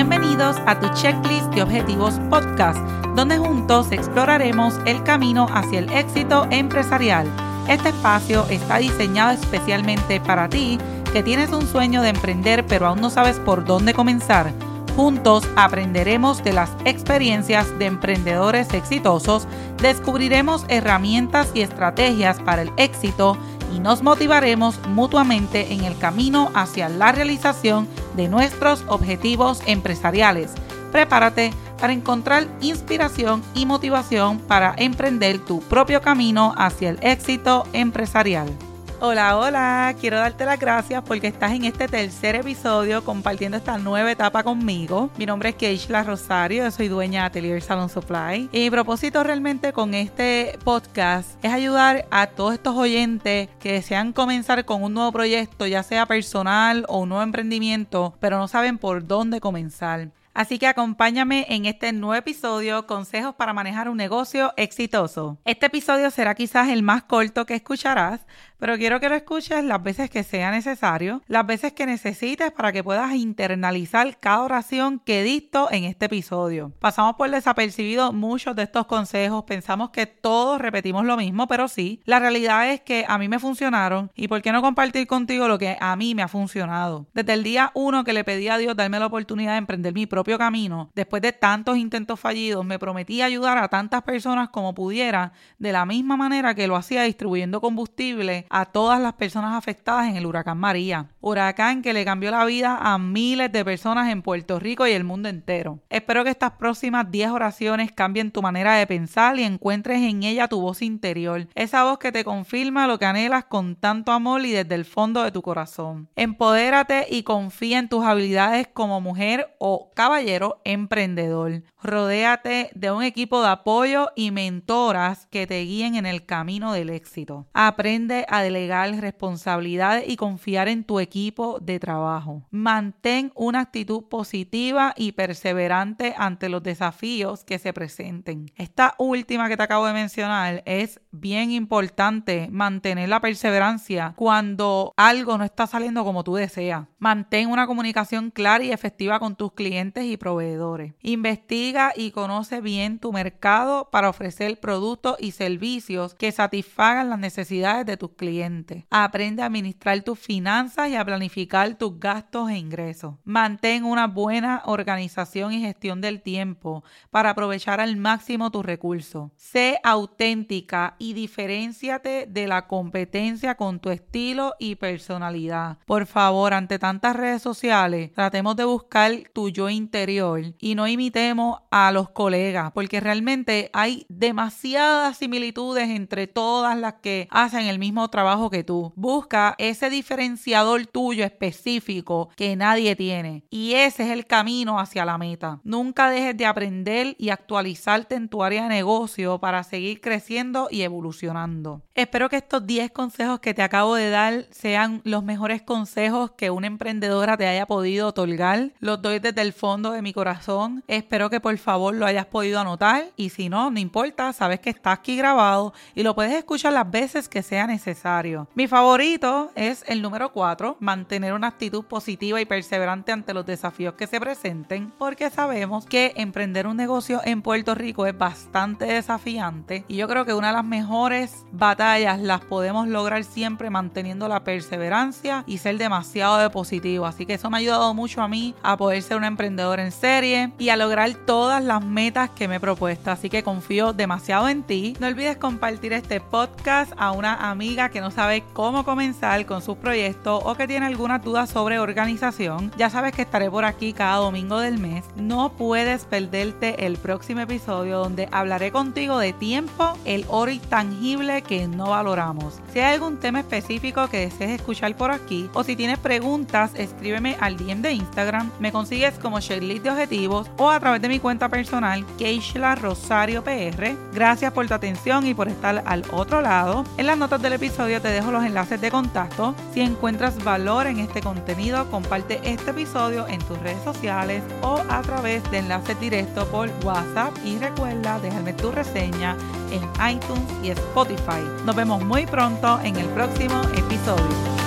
Bienvenidos a tu checklist de objetivos podcast, donde juntos exploraremos el camino hacia el éxito empresarial. Este espacio está diseñado especialmente para ti que tienes un sueño de emprender pero aún no sabes por dónde comenzar. Juntos aprenderemos de las experiencias de emprendedores exitosos, descubriremos herramientas y estrategias para el éxito y nos motivaremos mutuamente en el camino hacia la realización de nuestros objetivos empresariales. Prepárate para encontrar inspiración y motivación para emprender tu propio camino hacia el éxito empresarial. Hola, hola, quiero darte las gracias porque estás en este tercer episodio compartiendo esta nueva etapa conmigo. Mi nombre es Keishla Rosario, soy dueña de Atelier Salon Supply y mi propósito realmente con este podcast es ayudar a todos estos oyentes que desean comenzar con un nuevo proyecto, ya sea personal o un nuevo emprendimiento, pero no saben por dónde comenzar. Así que acompáñame en este nuevo episodio, Consejos para manejar un negocio exitoso. Este episodio será quizás el más corto que escucharás, pero quiero que lo escuches las veces que sea necesario, las veces que necesites para que puedas internalizar cada oración que dicto en este episodio. Pasamos por desapercibido muchos de estos consejos, pensamos que todos repetimos lo mismo, pero sí, la realidad es que a mí me funcionaron y por qué no compartir contigo lo que a mí me ha funcionado. Desde el día uno que le pedí a Dios darme la oportunidad de emprender mi propio camino, después de tantos intentos fallidos, me prometí ayudar a tantas personas como pudiera, de la misma manera que lo hacía distribuyendo combustible a todas las personas afectadas en el huracán María. Huracán que le cambió la vida a miles de personas en Puerto Rico y el mundo entero. Espero que estas próximas 10 oraciones cambien tu manera de pensar y encuentres en ella tu voz interior, esa voz que te confirma lo que anhelas con tanto amor y desde el fondo de tu corazón. Empodérate y confía en tus habilidades como mujer o caballero emprendedor. Rodéate de un equipo de apoyo y mentoras que te guíen en el camino del éxito. Aprende a delegar responsabilidades y confiar en tu equipo de trabajo. Mantén una actitud positiva y perseverante ante los desafíos que se presenten. Esta última que te acabo de mencionar es bien importante mantener la perseverancia cuando algo no está saliendo como tú deseas. Mantén una comunicación clara y efectiva con tus clientes y proveedores. Investiga y conoce bien tu mercado para ofrecer productos y servicios que satisfagan las necesidades de tus clientes. Aprende a administrar tus finanzas y planificar tus gastos e ingresos. Mantén una buena organización y gestión del tiempo para aprovechar al máximo tus recursos. Sé auténtica y diferenciate de la competencia con tu estilo y personalidad. Por favor, ante tantas redes sociales, tratemos de buscar tu yo interior y no imitemos a los colegas, porque realmente hay demasiadas similitudes entre todas las que hacen el mismo trabajo que tú. Busca ese diferenciador tuyo específico que nadie tiene. Y ese es el camino hacia la meta. Nunca dejes de aprender y actualizarte en tu área de negocio para seguir creciendo y evolucionando. Espero que estos 10 consejos que te acabo de dar sean los mejores consejos que una emprendedora te haya podido otorgar. Los doy desde el fondo de mi corazón. Espero que por favor lo hayas podido anotar y si no, no importa, sabes que está aquí grabado y lo puedes escuchar las veces que sea necesario mi favorito es el número 4, mantener una actitud positiva y perseverante ante los desafíos que se presenten, porque sabemos que emprender un negocio en Puerto Rico es bastante desafiante y yo creo que una de las mejores batallas las podemos lograr siempre manteniendo la perseverancia y ser demasiado de positivo. Así que eso me ha ayudado mucho a mí a poder ser un emprendedor en serie y a lograr todas las metas que me he propuesto. Así que confío demasiado en ti. No olvides compartir este podcast a una amiga que no sabe cómo comenzar con sus proyectos o que tiene alguna duda sobre organización, ya sabes que estaré por aquí cada domingo del mes. No puedes perderte el próximo episodio donde hablaré contigo de tiempo, el oro intangible que no valoramos. Si hay algún tema específico que desees escuchar por aquí o si tienes preguntas, escríbeme al DM de Instagram. Me consigues como Sherlit de Objetivos o a través de mi cuenta personal, Keishla Rosario PR. Gracias por tu atención y por estar al otro lado. En las notas del episodio te dejo los enlaces de contacto. Si encuentras valor en este contenido, comparte este episodio en tus redes sociales o a través de enlaces directos por WhatsApp y recuerda dejarme tu reseña en iTunes y Spotify. Nos vemos muy pronto en el próximo episodio.